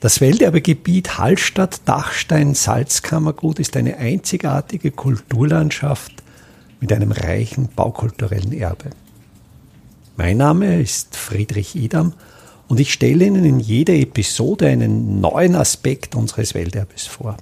Das Welterbegebiet Hallstatt-Dachstein-Salzkammergut ist eine einzigartige Kulturlandschaft mit einem reichen baukulturellen Erbe. Mein Name ist Friedrich Idam und ich stelle Ihnen in jeder Episode einen neuen Aspekt unseres Welterbes vor.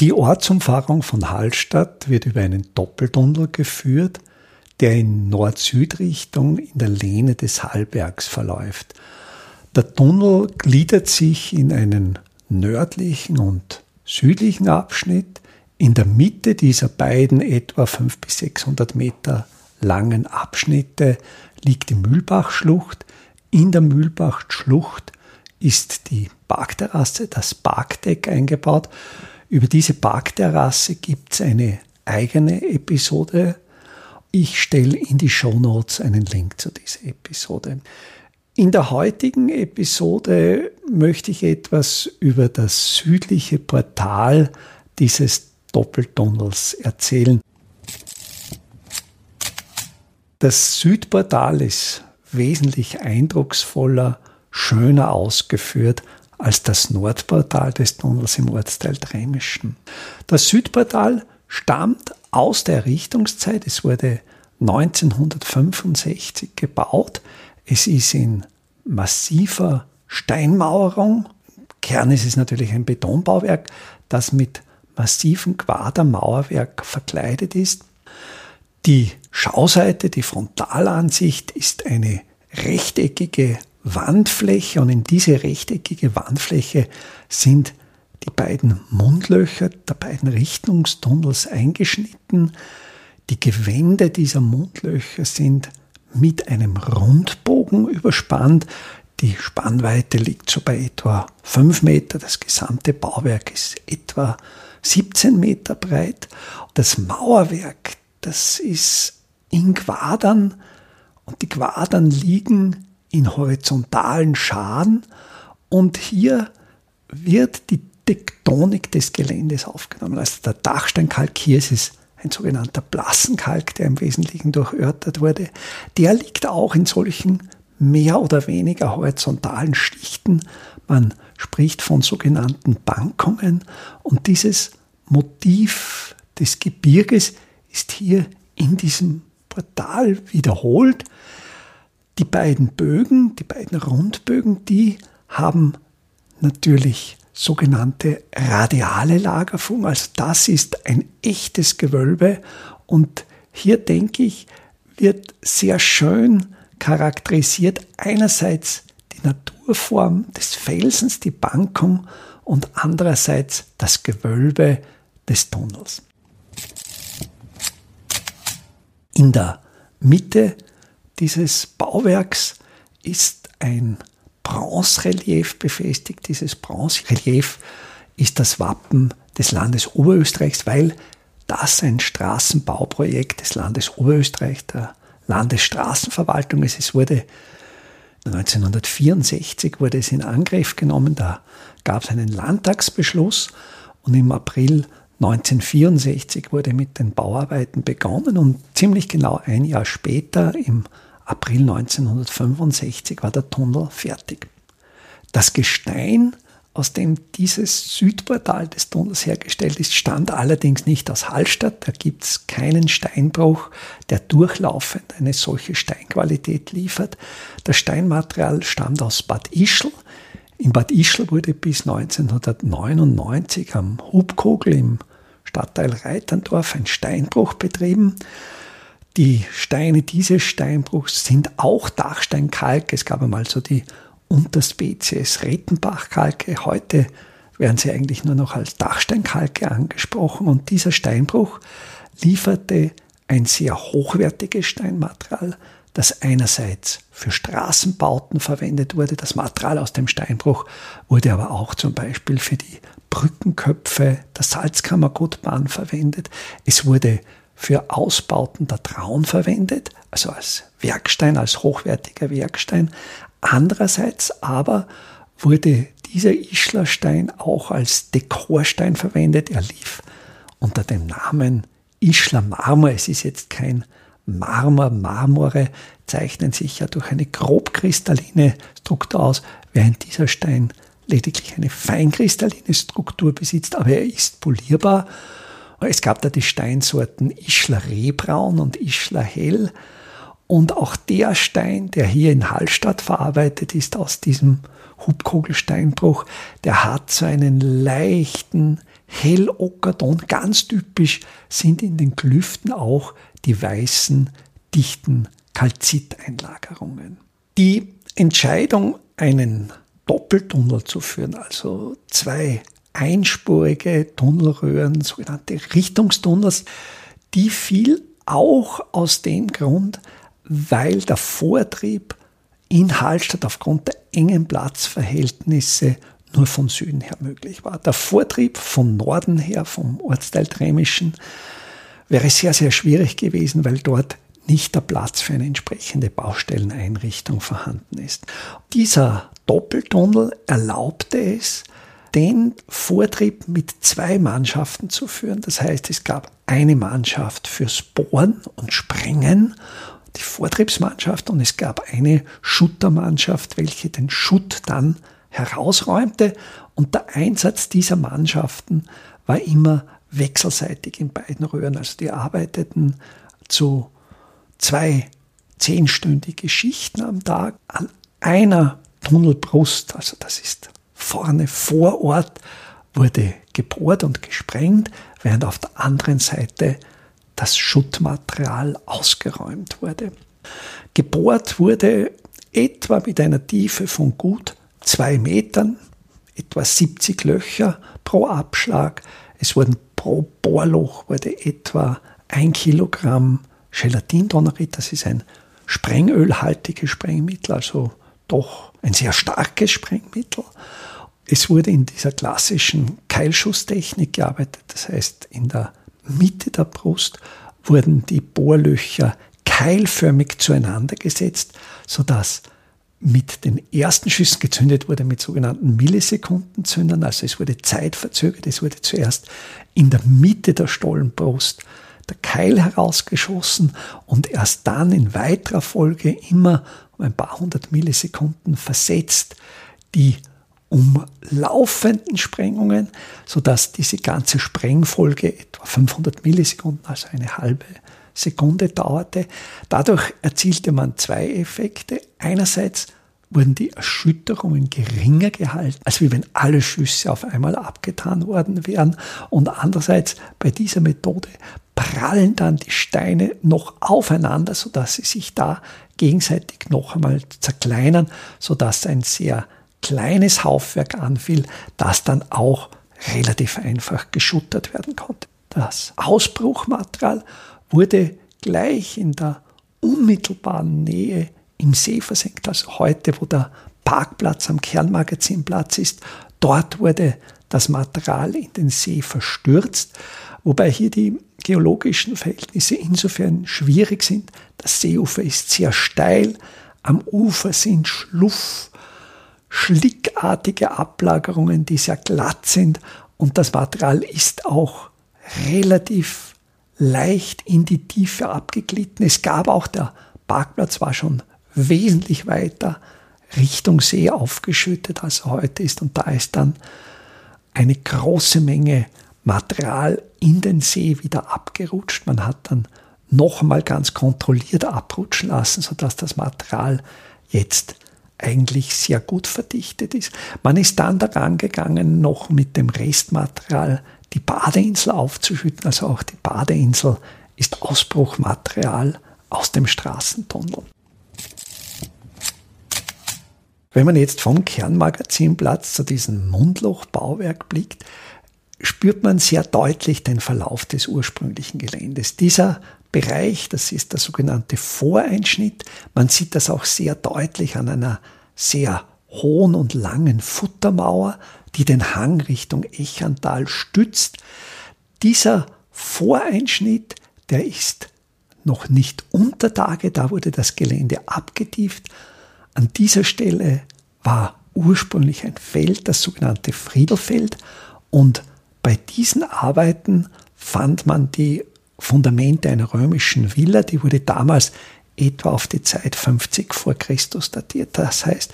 Die Ortsumfahrung von Hallstatt wird über einen Doppeltunnel geführt, der in Nord-Süd-Richtung in der Lehne des Hallbergs verläuft – der Tunnel gliedert sich in einen nördlichen und südlichen Abschnitt. In der Mitte dieser beiden etwa 500 bis 600 Meter langen Abschnitte liegt die Mühlbachschlucht. In der Mühlbachschlucht ist die Parkterrasse, das Parkdeck eingebaut. Über diese Parkterrasse gibt es eine eigene Episode. Ich stelle in die Show Notes einen Link zu dieser Episode. In der heutigen Episode möchte ich etwas über das südliche Portal dieses Doppeltunnels erzählen. Das Südportal ist wesentlich eindrucksvoller, schöner ausgeführt als das Nordportal des Tunnels im Ortsteil Dremischen. Das Südportal stammt aus der Errichtungszeit. Es wurde 1965 gebaut. Es ist in massiver Steinmauerung. Kern ist es natürlich ein Betonbauwerk, das mit massivem Quadermauerwerk verkleidet ist. Die Schauseite, die Frontalansicht ist eine rechteckige Wandfläche und in diese rechteckige Wandfläche sind die beiden Mundlöcher der beiden Richtungstunnels eingeschnitten. Die Gewände dieser Mundlöcher sind mit einem Rundbogen überspannt. Die Spannweite liegt so bei etwa 5 Meter. Das gesamte Bauwerk ist etwa 17 Meter breit. Das Mauerwerk, das ist in Quadern und die Quadern liegen in horizontalen Scharen und hier wird die Tektonik des Geländes aufgenommen. Also der Dachsteinkalk hier ist es ein sogenannter Blassenkalk, der im Wesentlichen durchörtert wurde, der liegt auch in solchen mehr oder weniger horizontalen Schichten. Man spricht von sogenannten Bankungen und dieses Motiv des Gebirges ist hier in diesem Portal wiederholt. Die beiden Bögen, die beiden Rundbögen, die haben natürlich sogenannte radiale Lagerung. Also das ist ein echtes Gewölbe und hier denke ich, wird sehr schön charakterisiert einerseits die Naturform des Felsens, die Bankung und andererseits das Gewölbe des Tunnels. In der Mitte dieses Bauwerks ist ein Bronzerelief befestigt. Dieses Bronzerelief ist das Wappen des Landes Oberösterreichs, weil das ein Straßenbauprojekt des Landes Oberösterreich, der Landesstraßenverwaltung ist. Es wurde 1964 wurde es in Angriff genommen, da gab es einen Landtagsbeschluss und im April 1964 wurde mit den Bauarbeiten begonnen und ziemlich genau ein Jahr später, im April 1965 war der Tunnel fertig. Das Gestein, aus dem dieses Südportal des Tunnels hergestellt ist, stammt allerdings nicht aus Hallstatt. Da gibt es keinen Steinbruch, der durchlaufend eine solche Steinqualität liefert. Das Steinmaterial stammt aus Bad Ischl. In Bad Ischl wurde bis 1999 am Hubkogel im Stadtteil Reiterndorf ein Steinbruch betrieben. Die Steine dieses Steinbruchs sind auch Dachsteinkalk. Es gab einmal so die Unterspezies Rettenbachkalke. Heute werden sie eigentlich nur noch als Dachsteinkalke angesprochen. Und dieser Steinbruch lieferte ein sehr hochwertiges Steinmaterial, das einerseits für Straßenbauten verwendet wurde. Das Material aus dem Steinbruch wurde aber auch zum Beispiel für die Brückenköpfe der Salzkammergutbahn verwendet. Es wurde für Ausbauten der Traun verwendet, also als Werkstein, als hochwertiger Werkstein. Andererseits aber wurde dieser Ischlerstein auch als Dekorstein verwendet. Er lief unter dem Namen Ischler Marmor. Es ist jetzt kein Marmor, Marmore zeichnen sich ja durch eine grobkristalline Struktur aus, während dieser Stein lediglich eine feinkristalline Struktur besitzt, aber er ist polierbar. Es gab da die Steinsorten Ischler Rehbraun und Ischler Hell. Und auch der Stein, der hier in Hallstatt verarbeitet ist, aus diesem Hubkugelsteinbruch, der hat so einen leichten Hellockerton. Ganz typisch sind in den Klüften auch die weißen, dichten Kalziteinlagerungen. Die Entscheidung, einen Doppeltunnel zu führen, also zwei einspurige Tunnelröhren, sogenannte Richtungstunnels, die fiel auch aus dem Grund, weil der Vortrieb in Hallstatt aufgrund der engen Platzverhältnisse nur von Süden her möglich war. Der Vortrieb von Norden her, vom Ortsteil Tremischen, wäre sehr, sehr schwierig gewesen, weil dort nicht der Platz für eine entsprechende Baustelleneinrichtung vorhanden ist. Dieser Doppeltunnel erlaubte es, den Vortrieb mit zwei Mannschaften zu führen. Das heißt, es gab eine Mannschaft fürs Bohren und Sprengen, die Vortriebsmannschaft, und es gab eine Schuttermannschaft, welche den Schutt dann herausräumte. Und der Einsatz dieser Mannschaften war immer wechselseitig in beiden Röhren. Also die arbeiteten zu zwei zehnstündige Schichten am Tag an einer Tunnelbrust, also das ist vorne vor Ort, wurde gebohrt und gesprengt, während auf der anderen Seite das Schuttmaterial ausgeräumt wurde. Gebohrt wurde etwa mit einer Tiefe von gut zwei Metern, etwa 70 Löcher pro Abschlag. Es wurden pro Bohrloch wurde etwa ein Kilogramm Gelatindonnerit, das ist ein sprengölhaltiges Sprengmittel, also doch ein sehr starkes Sprengmittel. Es wurde in dieser klassischen Keilschusstechnik gearbeitet, das heißt in der Mitte der Brust wurden die Bohrlöcher keilförmig zueinander gesetzt, sodass mit den ersten Schüssen gezündet wurde mit sogenannten Millisekundenzündern, also es wurde zeitverzögert, es wurde zuerst in der Mitte der Stollenbrust der Keil herausgeschossen und erst dann in weiterer Folge immer um ein paar hundert Millisekunden versetzt die umlaufenden Sprengungen, sodass diese ganze Sprengfolge etwa 500 Millisekunden, also eine halbe Sekunde dauerte. Dadurch erzielte man zwei Effekte. Einerseits wurden die Erschütterungen geringer gehalten, als wenn alle Schüsse auf einmal abgetan worden wären. Und andererseits bei dieser Methode prallen dann die Steine noch aufeinander, sodass sie sich da gegenseitig noch einmal zerkleinern, sodass ein sehr kleines Haufwerk anfiel, das dann auch relativ einfach geschuttert werden konnte. Das Ausbruchmaterial wurde gleich in der unmittelbaren Nähe im See versenkt, also heute, wo der Parkplatz am Kernmagazinplatz ist, dort wurde das Material in den See verstürzt, wobei hier die geologischen Verhältnisse insofern schwierig sind. Das Seeufer ist sehr steil, am Ufer sind Schluff, schlickartige Ablagerungen, die sehr glatt sind und das Material ist auch relativ leicht in die Tiefe abgeglitten. Es gab auch, der Parkplatz war schon wesentlich weiter Richtung See aufgeschüttet, als er heute ist und da ist dann eine große Menge Material in den See wieder abgerutscht. Man hat dann noch einmal ganz kontrolliert abrutschen lassen, sodass das Material jetzt eigentlich sehr gut verdichtet ist. Man ist dann daran gegangen, noch mit dem Restmaterial die Badeinsel aufzuschütten. Also auch die Badeinsel ist Ausbruchmaterial aus dem Straßentunnel. Wenn man jetzt vom Kernmagazinplatz zu diesem Mundlochbauwerk blickt, spürt man sehr deutlich den Verlauf des ursprünglichen Geländes. Dieser Bereich, das ist der sogenannte Voreinschnitt. Man sieht das auch sehr deutlich an einer sehr hohen und langen Futtermauer, die den Hang Richtung Echantal stützt. Dieser Voreinschnitt, der ist noch nicht unter Tage, da wurde das Gelände abgetieft. An dieser Stelle war ursprünglich ein Feld, das sogenannte Friedelfeld, und bei diesen Arbeiten fand man die Fundamente einer römischen Villa, die wurde damals etwa auf die Zeit 50 vor Christus datiert. Das heißt,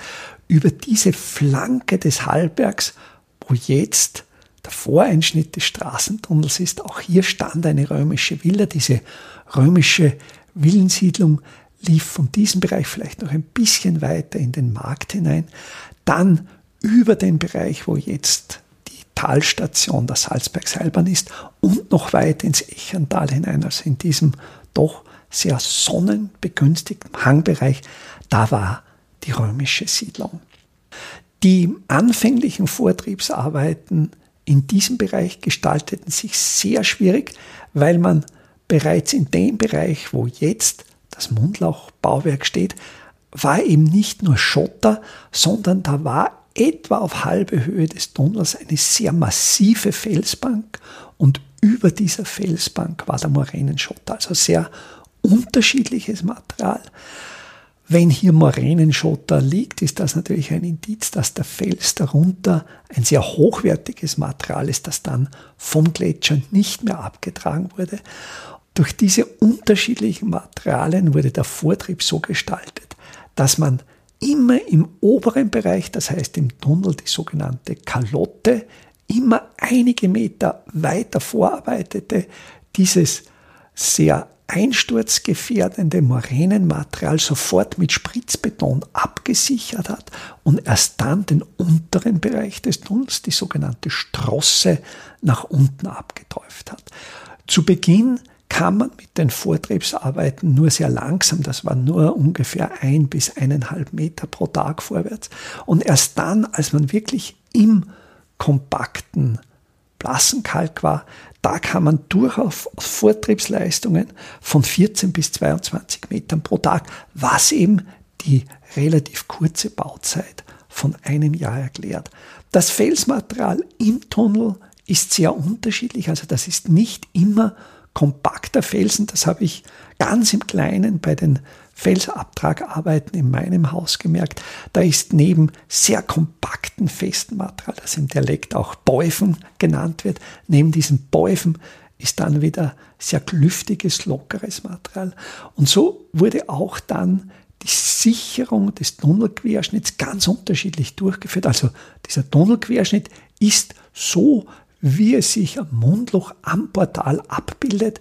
über diese Flanke des Hallbergs, wo jetzt der Voreinschnitt des Straßentunnels ist, auch hier stand eine römische Villa. Diese römische Villensiedlung lief von diesem Bereich vielleicht noch ein bisschen weiter in den Markt hinein, dann über den Bereich, wo jetzt Talstation der Salzbergseilbahn ist und noch weit ins Echental hinein, also in diesem doch sehr sonnenbegünstigten Hangbereich, da war die römische Siedlung. Die anfänglichen Vortriebsarbeiten in diesem Bereich gestalteten sich sehr schwierig, weil man bereits in dem Bereich, wo jetzt das Mundlauchbauwerk steht, war eben nicht nur Schotter, sondern da war etwa auf halbe Höhe des Tunnels eine sehr massive Felsbank und über dieser Felsbank war der Moränenschotter, also sehr unterschiedliches Material. Wenn hier Moränenschotter liegt, ist das natürlich ein Indiz, dass der Fels darunter ein sehr hochwertiges Material ist, das dann vom Gletscher nicht mehr abgetragen wurde. Durch diese unterschiedlichen Materialien wurde der Vortrieb so gestaltet, dass man immer im oberen Bereich, das heißt im Tunnel, die sogenannte Kalotte, immer einige Meter weiter vorarbeitete, dieses sehr einsturzgefährdende Moränenmaterial sofort mit Spritzbeton abgesichert hat und erst dann den unteren Bereich des Tunnels, die sogenannte Strosse, nach unten abgeträuft hat. Zu Beginn kam man mit den Vortriebsarbeiten nur sehr langsam, das war nur ungefähr ein bis eineinhalb Meter pro Tag vorwärts. Und erst dann, als man wirklich im kompakten Blassenkalk war, da kam man durchaus Vortriebsleistungen von 14 bis 22 Metern pro Tag, was eben die relativ kurze Bauzeit von einem Jahr erklärt. Das Felsmaterial im Tunnel ist sehr unterschiedlich, also das ist nicht immer kompakter Felsen, das habe ich ganz im Kleinen bei den Felsabtragarbeiten in meinem Haus gemerkt. Da ist neben sehr kompakten festen Material, das im Dialekt auch Bäufen genannt wird, neben diesem Bäufen ist dann wieder sehr klüftiges, lockeres Material. Und so wurde auch dann die Sicherung des Tunnelquerschnitts ganz unterschiedlich durchgeführt. Also dieser Tunnelquerschnitt ist so wie es sich am Mundloch am Portal abbildet.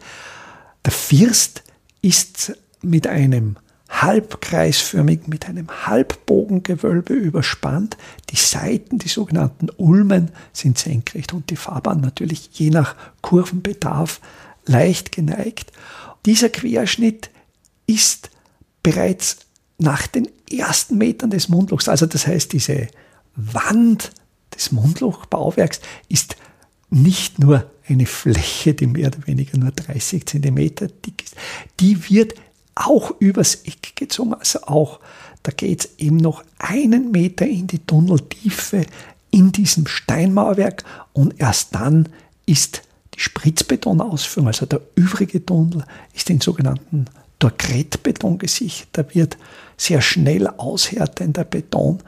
Der First ist mit einem halbkreisförmig mit einem Halbbogengewölbe überspannt. Die Seiten, die sogenannten Ulmen, sind senkrecht und die Fahrbahn natürlich je nach Kurvenbedarf leicht geneigt. Dieser Querschnitt ist bereits nach den ersten Metern des Mundlochs, also das heißt diese Wand des Mundlochbauwerks ist nicht nur eine Fläche, die mehr oder weniger nur 30 Zentimeter dick ist, die wird auch übers Eck gezogen. Also auch, da geht es eben noch einen Meter in die Tunneltiefe in diesem Steinmauerwerk und erst dann ist die Spritzbetonausführung, also der übrige Tunnel, ist in sogenannten Torkrettbeton gesichert. Da wird sehr schnell aushärtender Beton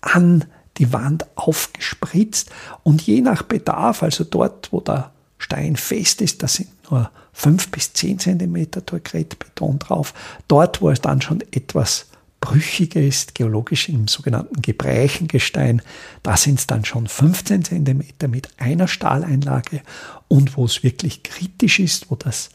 an die Wand aufgespritzt und je nach Bedarf, also dort, wo der Stein fest ist, da sind nur fünf bis zehn Zentimeter Torkretbeton drauf. Dort, wo es dann schon etwas brüchiger ist, geologisch im sogenannten Gebrächengestein, da sind es dann schon 15 Zentimeter mit einer Stahleinlage und wo es wirklich kritisch ist, wo das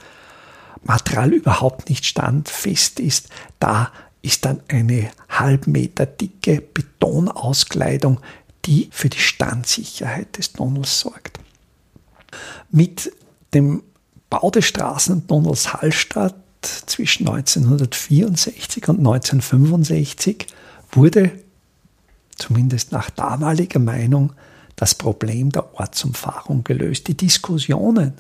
Material überhaupt nicht standfest ist, da ist dann eine halb Meter dicke Betonauskleidung, die für die Standsicherheit des Tunnels sorgt. Mit dem Bau des Straßentunnels Hallstatt zwischen 1964 und 1965 wurde, zumindest nach damaliger Meinung, das Problem der Ortsumfahrung gelöst. Die Diskussionen,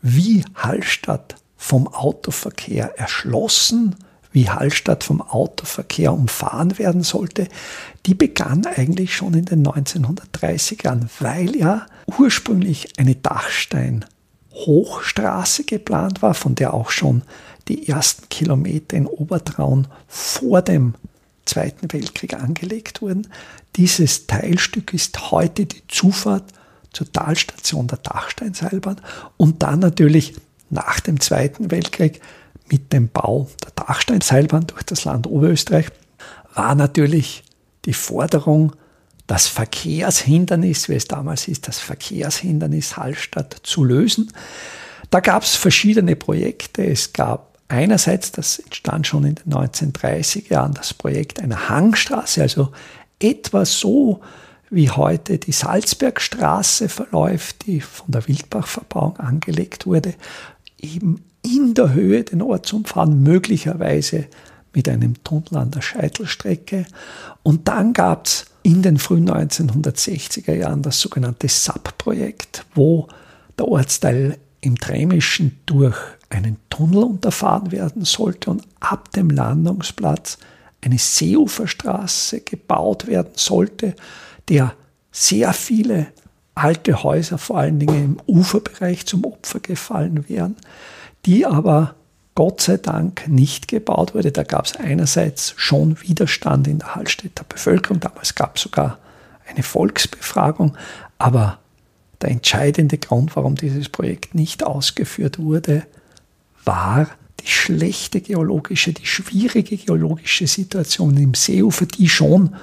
wie Hallstatt vom Autoverkehr erschlossen wie Hallstatt vom Autoverkehr umfahren werden sollte, die begann eigentlich schon in den 1930ern, weil ja ursprünglich eine Dachstein-Hochstraße geplant war, von der auch schon die ersten Kilometer in Obertraun vor dem Zweiten Weltkrieg angelegt wurden. Dieses Teilstück ist heute die Zufahrt zur Talstation der Dachsteinseilbahn und dann natürlich nach dem Zweiten Weltkrieg mit dem Bau der Dachsteinseilbahn durch das Land Oberösterreich war natürlich die Forderung, das Verkehrshindernis, wie es damals ist, das Verkehrshindernis Hallstatt zu lösen. Da gab es verschiedene Projekte. Es gab einerseits, das entstand schon in den 1930er Jahren, das Projekt einer Hangstraße, also etwa so, wie heute die Salzbergstraße verläuft, die von der Wildbachverbauung angelegt wurde, eben in der Höhe den Ort zu umfahren, möglicherweise mit einem Tunnel an der Scheitelstrecke. Und dann gab es in den frühen 1960er Jahren das sogenannte SAP-Projekt, wo der Ortsteil im Tremischen durch einen Tunnel unterfahren werden sollte und ab dem Landungsplatz eine Seeuferstraße gebaut werden sollte, der sehr viele alte Häuser, vor allen Dingen im Uferbereich, zum Opfer gefallen wären, die aber Gott sei Dank nicht gebaut wurde. Da gab es einerseits schon Widerstand in der Hallstätter Bevölkerung, damals gab es sogar eine Volksbefragung, aber der entscheidende Grund, warum dieses Projekt nicht ausgeführt wurde, war die schlechte geologische, die schwierige geologische Situation im Seeufer, die schon,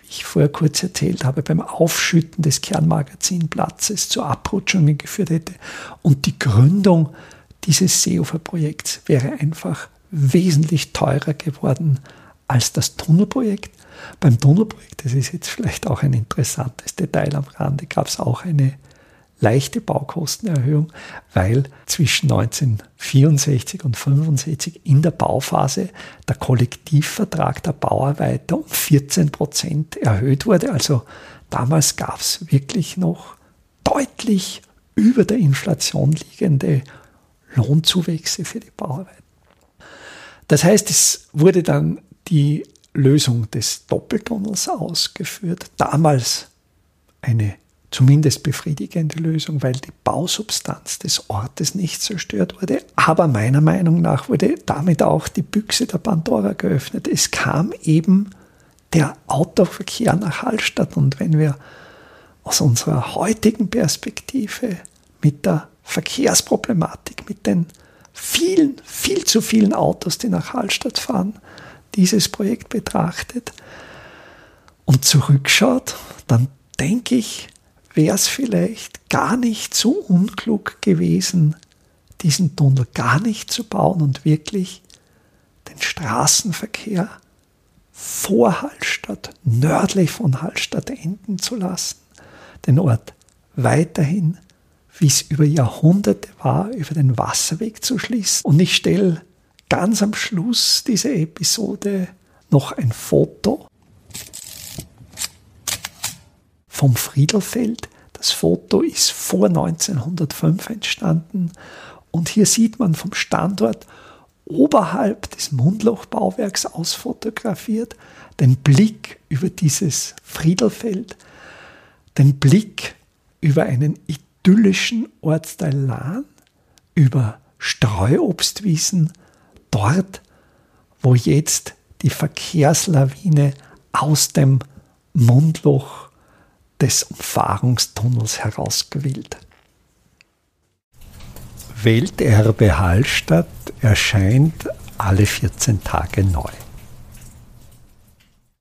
wie ich vorher kurz erzählt habe, beim Aufschütten des Kernmagazinplatzes zu Abrutschungen geführt hätte. Und die Gründung dieses Seeuferprojekts wäre einfach wesentlich teurer geworden als das Tunnelprojekt. Beim Tunnelprojekt, das ist jetzt vielleicht auch ein interessantes Detail am Rande, gab es auch eine leichte Baukostenerhöhung, weil zwischen 1964 und 1965 in der Bauphase der Kollektivvertrag der Bauarbeiter um 14 Prozent erhöht wurde. Also damals gab es wirklich noch deutlich über der Inflation liegende Lohnzuwächse für die Bauarbeit. Das heißt, es wurde dann die Lösung des Doppeltunnels ausgeführt. Damals eine zumindest befriedigende Lösung, weil die Bausubstanz des Ortes nicht zerstört wurde. Aber meiner Meinung nach wurde damit auch die Büchse der Pandora geöffnet. Es kam eben der Autoverkehr nach Hallstatt. Und wenn wir aus unserer heutigen Perspektive mit der Verkehrsproblematik, mit den vielen, viel zu vielen Autos, die nach Hallstatt fahren, dieses Projekt betrachtet und zurückschaut, dann denke ich, wäre es vielleicht gar nicht so unklug gewesen, diesen Tunnel gar nicht zu bauen und wirklich den Straßenverkehr vor Hallstatt, nördlich von Hallstatt enden zu lassen, den Ort weiterhin, wie es über Jahrhunderte war, über den Wasserweg zu schließen. Und ich stelle ganz am Schluss dieser Episode noch ein Foto vom Friedelfeld. Das Foto ist vor 1905 entstanden und hier sieht man vom Standort oberhalb des Mundlochbauwerks ausfotografiert den Blick über dieses Friedelfeld, den Blick über einen idyllischen Ortsteil Lahn, über Streuobstwiesen, dort, wo jetzt die Verkehrslawine aus dem Mundloch des Umfahrungstunnels herausgewählt. Welterbe Hallstatt erscheint alle 14 Tage neu.